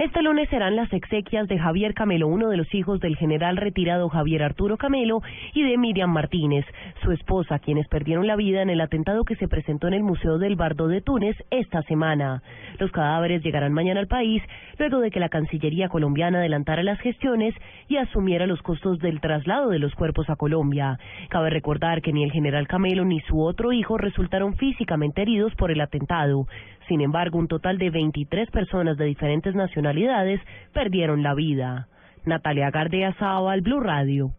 Este lunes serán las exequias de Javier Camelo, uno de los hijos del general retirado Javier Arturo Camelo, y de Miriam Martínez, su esposa, quienes perdieron la vida en el atentado que se presentó en el Museo del Bardo de Túnez esta semana. Los cadáveres llegarán mañana al país, luego de que la Cancillería colombiana adelantara las gestiones y asumiera los costos del traslado de los cuerpos a Colombia. Cabe recordar que ni el general Camelo ni su otro hijo resultaron físicamente heridos por el atentado. Sin embargo, un total de 23 personas de diferentes nacionalidades perdieron la vida. Natalia Gardea al Blue Radio.